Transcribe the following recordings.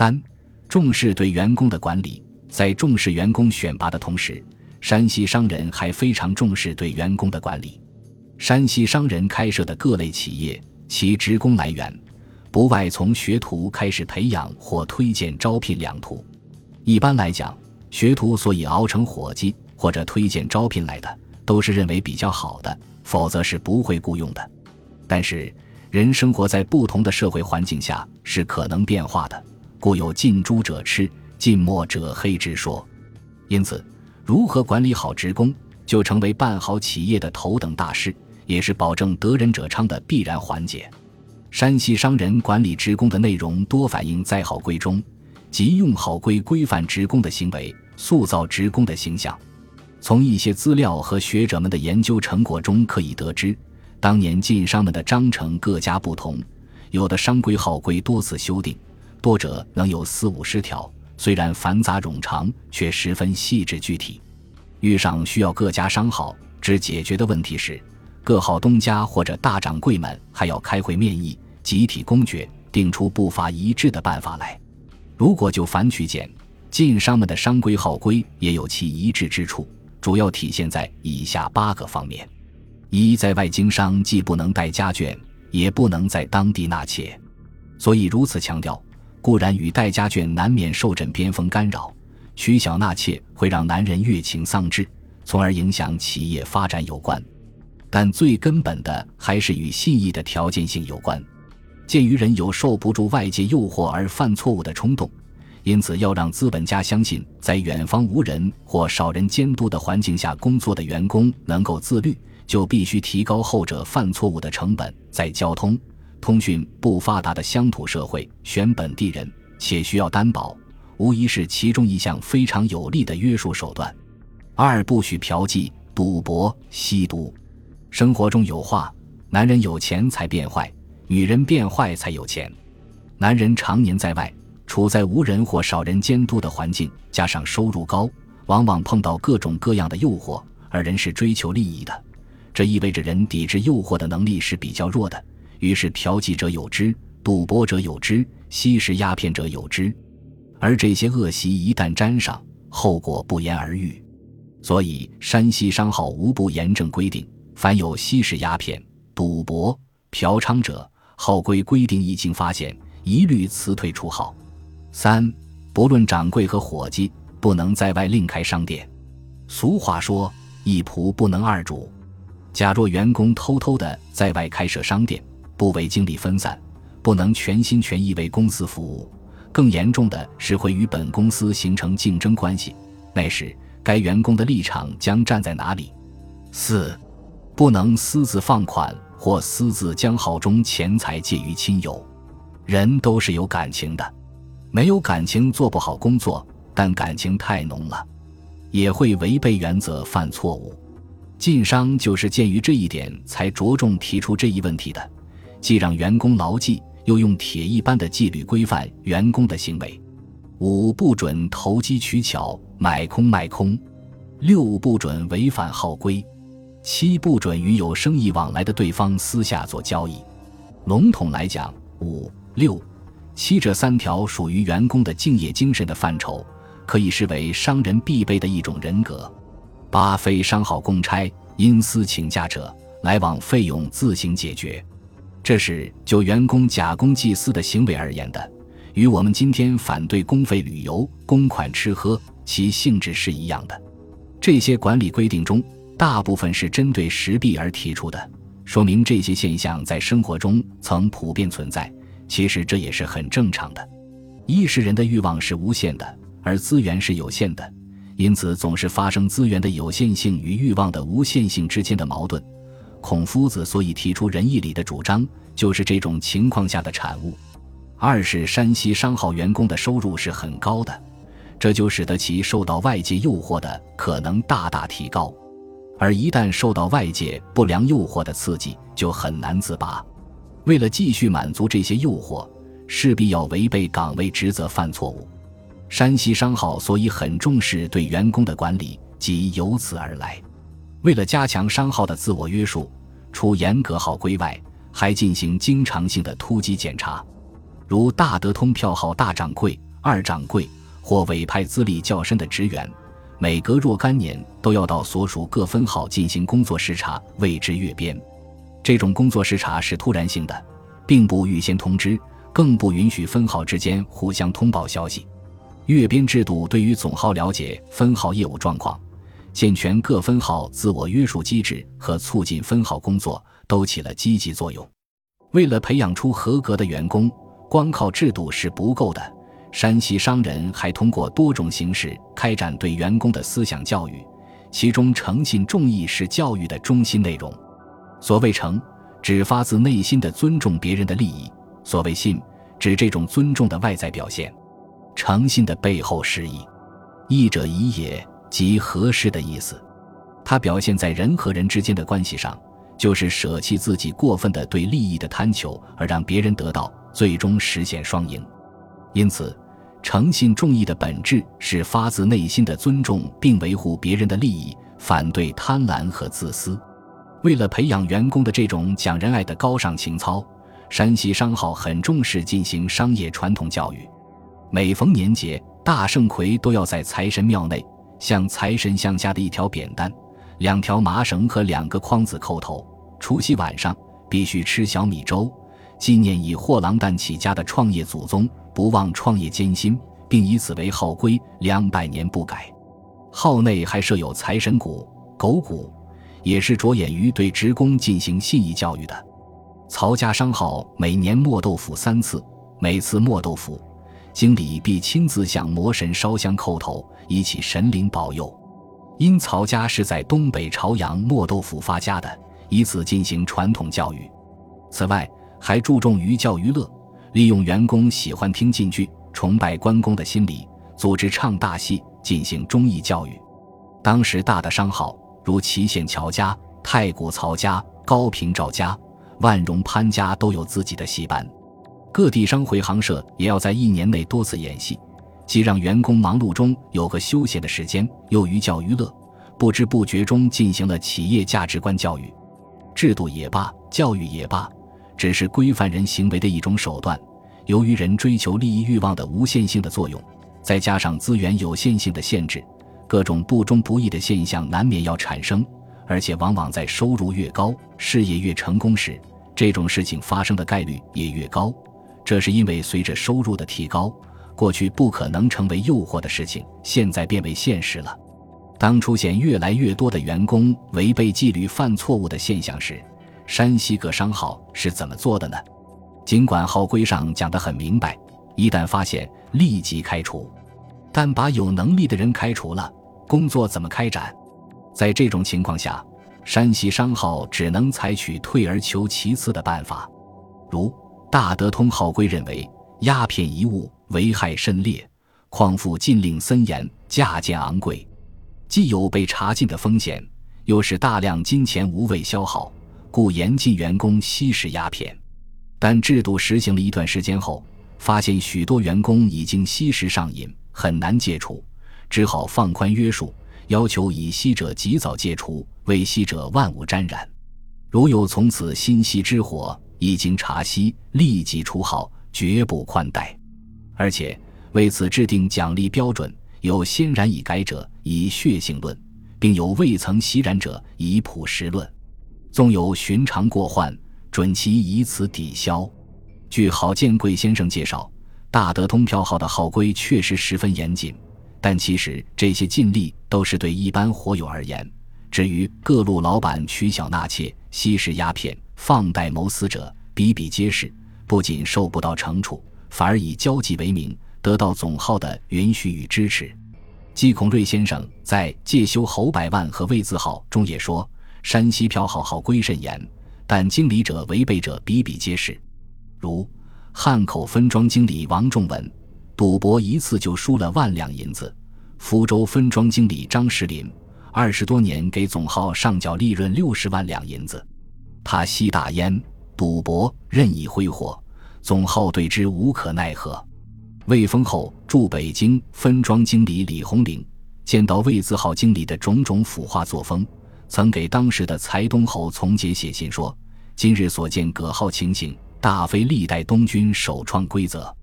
三、重视对员工的管理。在重视员工选拔的同时，山西商人还非常重视对员工的管理。山西商人开设的各类企业，其职工来源不外从学徒开始培养或推荐招聘两途。一般来讲，学徒所以熬成伙计或者推荐招聘来的，都是认为比较好的，否则是不会雇佣的。但是，人生活在不同的社会环境下是可能变化的，故有近朱者赤。近墨者黑之说，因此，如何管理好职工，就成为办好企业的头等大事，也是保证得人者昌的必然环节。山西商人管理职工的内容多反映在好规中，即用好规规范职工的行为，塑造职工的形象。从一些资料和学者们的研究成果中可以得知，当年晋商们的章程各家不同，有的商规号规多次修订，多者能有四五十条。虽然繁杂冗长，却十分细致具体。遇上需要各家商号之解决的问题时，各号东家或者大掌柜们还要开会面议，集体公决，定出不伐一致的办法来。如果就繁取简，晋商们的商规号规也有其一致之处，主要体现在以下八个方面：一，在外经商既不能带家眷，也不能在当地纳妾，所以如此强调。固然与戴家眷难免受枕边风干扰，娶小纳妾会让男人越情丧志，从而影响企业发展有关。但最根本的还是与信义的条件性有关。鉴于人有受不住外界诱惑而犯错误的冲动，因此要让资本家相信，在远方无人或少人监督的环境下工作的员工能够自律，就必须提高后者犯错误的成本。在交通。通讯不发达的乡土社会，选本地人且需要担保，无疑是其中一项非常有力的约束手段。二不许嫖妓、赌博、吸毒。生活中有话：男人有钱才变坏，女人变坏才有钱。男人常年在外，处在无人或少人监督的环境，加上收入高，往往碰到各种各样的诱惑。而人是追求利益的，这意味着人抵制诱惑的能力是比较弱的。于是，嫖妓者有之，赌博者有之，吸食鸦片者有之，而这些恶习一旦沾上，后果不言而喻。所以，山西商号无不严正规定：凡有吸食鸦片、赌博、嫖娼者，号规规定一经发现，一律辞退出号。三，不论掌柜和伙计，不能在外另开商店。俗话说：“一仆不能二主。”假若员工偷偷的在外开设商店，不为精力分散，不能全心全意为公司服务，更严重的是会与本公司形成竞争关系。那时，该员工的立场将站在哪里？四，不能私自放款或私自将号中钱财借于亲友。人都是有感情的，没有感情做不好工作，但感情太浓了，也会违背原则犯错误。晋商就是鉴于这一点，才着重提出这一问题的。既让员工牢记，又用铁一般的纪律规范员工的行为。五不准投机取巧、买空卖空；六不准违反号规；七不准与有生意往来的对方私下做交易。笼统来讲，五、六、七这三条属于员工的敬业精神的范畴，可以视为商人必备的一种人格。八非商号公差，因私请假者，来往费用自行解决。这是就员工假公济私的行为而言的，与我们今天反对公费旅游、公款吃喝，其性质是一样的。这些管理规定中，大部分是针对实弊而提出的，说明这些现象在生活中曾普遍存在。其实这也是很正常的。一是人的欲望是无限的，而资源是有限的，因此总是发生资源的有限性与欲望的无限性之间的矛盾。孔夫子所以提出仁义礼的主张，就是这种情况下的产物。二是山西商号员工的收入是很高的，这就使得其受到外界诱惑的可能大大提高，而一旦受到外界不良诱惑的刺激，就很难自拔。为了继续满足这些诱惑，势必要违背岗位职责犯错误。山西商号所以很重视对员工的管理，即由此而来。为了加强商号的自我约束，除严格号规外，还进行经常性的突击检查。如大德通票号大掌柜二掌柜或委派资历较深的职员，每隔若干年都要到所属各分号进行工作视察，谓之阅编。这种工作视察是突然性的，并不预先通知，更不允许分号之间互相通报消息。阅编制度对于总号了解分号业务状况、健全各分号自我约束机制和促进分号工作都起了积极作用。为了培养出合格的员工，光靠制度是不够的。山西商人还通过多种形式开展对员工的思想教育，其中诚信重义是教育的中心内容。所谓诚，指发自内心的尊重别人的利益；所谓信，指这种尊重的外在表现。诚信的背后是义，义者宜也，即合适的意思。它表现在人和人之间的关系上，就是舍弃自己过分的对利益的贪求，而让别人得到，最终实现双赢。因此，诚信重义的本质是发自内心的尊重并维护别人的利益，反对贪婪和自私。为了培养员工的这种讲仁爱的高尚情操，山西商号很重视进行商业传统教育。每逢年节、大圣魁，都要在财神庙内像财神像下的一条扁担、两条麻绳和两个筐子叩头。除夕晚上必须吃小米粥，纪念以货郎担起家的创业祖宗，不忘创业艰辛，并以此为号规，两百年不改。号内还设有财神鼓、狗鼓，也是着眼于对职工进行信义教育的。曹家商号每年磨豆腐三次，每次磨豆腐。经理必亲自向魔神烧香叩头，以祈神灵保佑。因曹家是在东北朝阳磨豆腐发家的，以此进行传统教育。此外，还注重寓教于乐，利用员工喜欢听晋剧、崇拜关公的心理，组织唱大戏，进行忠义教育。当时大的商号，如祁县乔家、太谷曹家、高平赵家、万荣潘家，都有自己的戏班。各地商会行社也要在一年内多次演戏，既让员工忙碌中有个休闲的时间，又寓教于乐，不知不觉中进行了企业价值观教育。制度也罢，教育也罢，只是规范人行为的一种手段。由于人追求利益欲望的无限性的作用，再加上资源有限性的限制，各种不忠不义的现象难免要产生，而且往往在收入越高、事业越成功时，这种事情发生的概率也越高。这是因为随着收入的提高，过去不可能成为诱惑的事情，现在变为现实了。当出现越来越多的员工违背纪律、犯错误的现象时，山西各商号是怎么做的呢？尽管号规上讲得很明白，一旦发现立即开除，但把有能力的人开除了，工作怎么开展？在这种情况下，山西商号只能采取退而求其次的办法，如。大德通号规认为，鸦片一物危害甚烈，况复禁令森严，价贱昂贵，既有被查禁的风险，又使大量金钱无谓消耗，故严禁员工吸食鸦片。但制度实行了一段时间后，发现许多员工已经吸食上瘾，很难戒除，只好放宽约束，要求已吸者及早戒除，未吸者万勿沾染。如有从此心息之火。一经查悉，立即除号，绝不宽待。而且为此制定奖励标准：有先染已改者，以血性论；并有未曾吸染者，以朴实论。纵有寻常过患，准其以此抵消。据郝建贵先生介绍，大德通票号的号规确实十分严谨，但其实这些禁令都是对一般活友而言。至于各路老板取小纳妾、吸食鸦片。放贷谋私者比比皆是，不仅受不到惩处，反而以交际为名得到总号的允许与支持。季孔瑞先生在《借修侯百万和魏字号》中也说：“山西票号号规甚严，但经理者违背者比比皆是。如汉口分庄经理王仲文，赌博一次就输了万两银子；福州分庄经理张石林，二十多年给总号上缴利润六十万两银子。”他吸大烟、赌博、任意挥霍，总号对之无可奈何。魏丰后驻北京分庄经理李红岭见到魏字号经理的种种腐化作风，曾给当时的财东侯从杰写信说：“今日所见葛号情形，大非历代东军首创规则。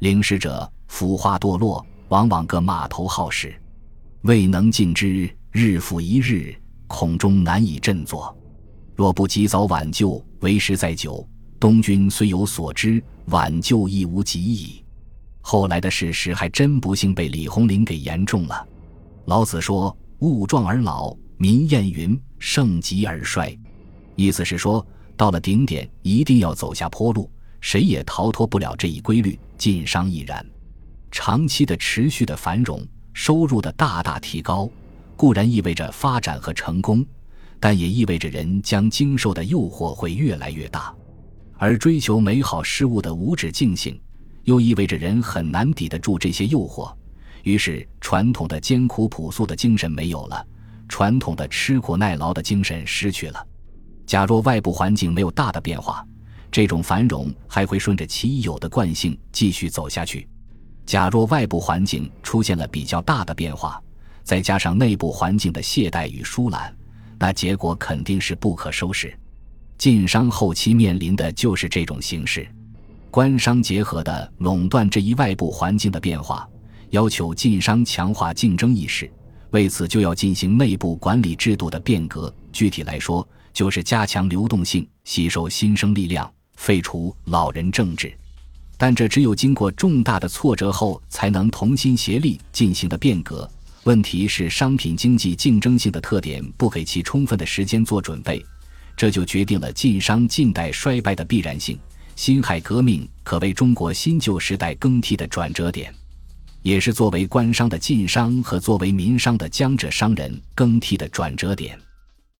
领事者腐化堕落，往往各码头好事，未能尽之，日复一日，恐终难以振作。若不及早挽救，为时再久，东军虽有所知，挽救亦无及矣。后来的事实还真不幸被李鸿林给言中了。老子说：“物壮而老，民谚云：盛极而衰。”意思是说，到了顶点，一定要走下坡路。谁也逃脱不了这一规律，晋商亦然。长期的持续的繁荣，收入的大大提高，固然意味着发展和成功，但也意味着人将经受的诱惑会越来越大。而追求美好事物的无止境性，又意味着人很难抵得住这些诱惑。于是，传统的艰苦朴素的精神没有了，传统的吃苦耐劳的精神失去了。假若外部环境没有大的变化，这种繁荣还会顺着其已有的惯性继续走下去。假若外部环境出现了比较大的变化，再加上内部环境的懈怠与疏懒，那结果肯定是不可收拾。晋商后期面临的就是这种形势，官商结合的垄断这一外部环境的变化，要求晋商强化竞争意识，为此就要进行内部管理制度的变革。具体来说，就是加强流动性，吸收新生力量。废除老人政治，但这只有经过重大的挫折后，才能同心协力进行的变革。问题是，商品经济竞争性的特点不给其充分的时间做准备，这就决定了晋商近代衰败的必然性。辛亥革命可谓中国新旧时代更替的转折点，也是作为官商的晋商和作为民商的江浙商人更替的转折点。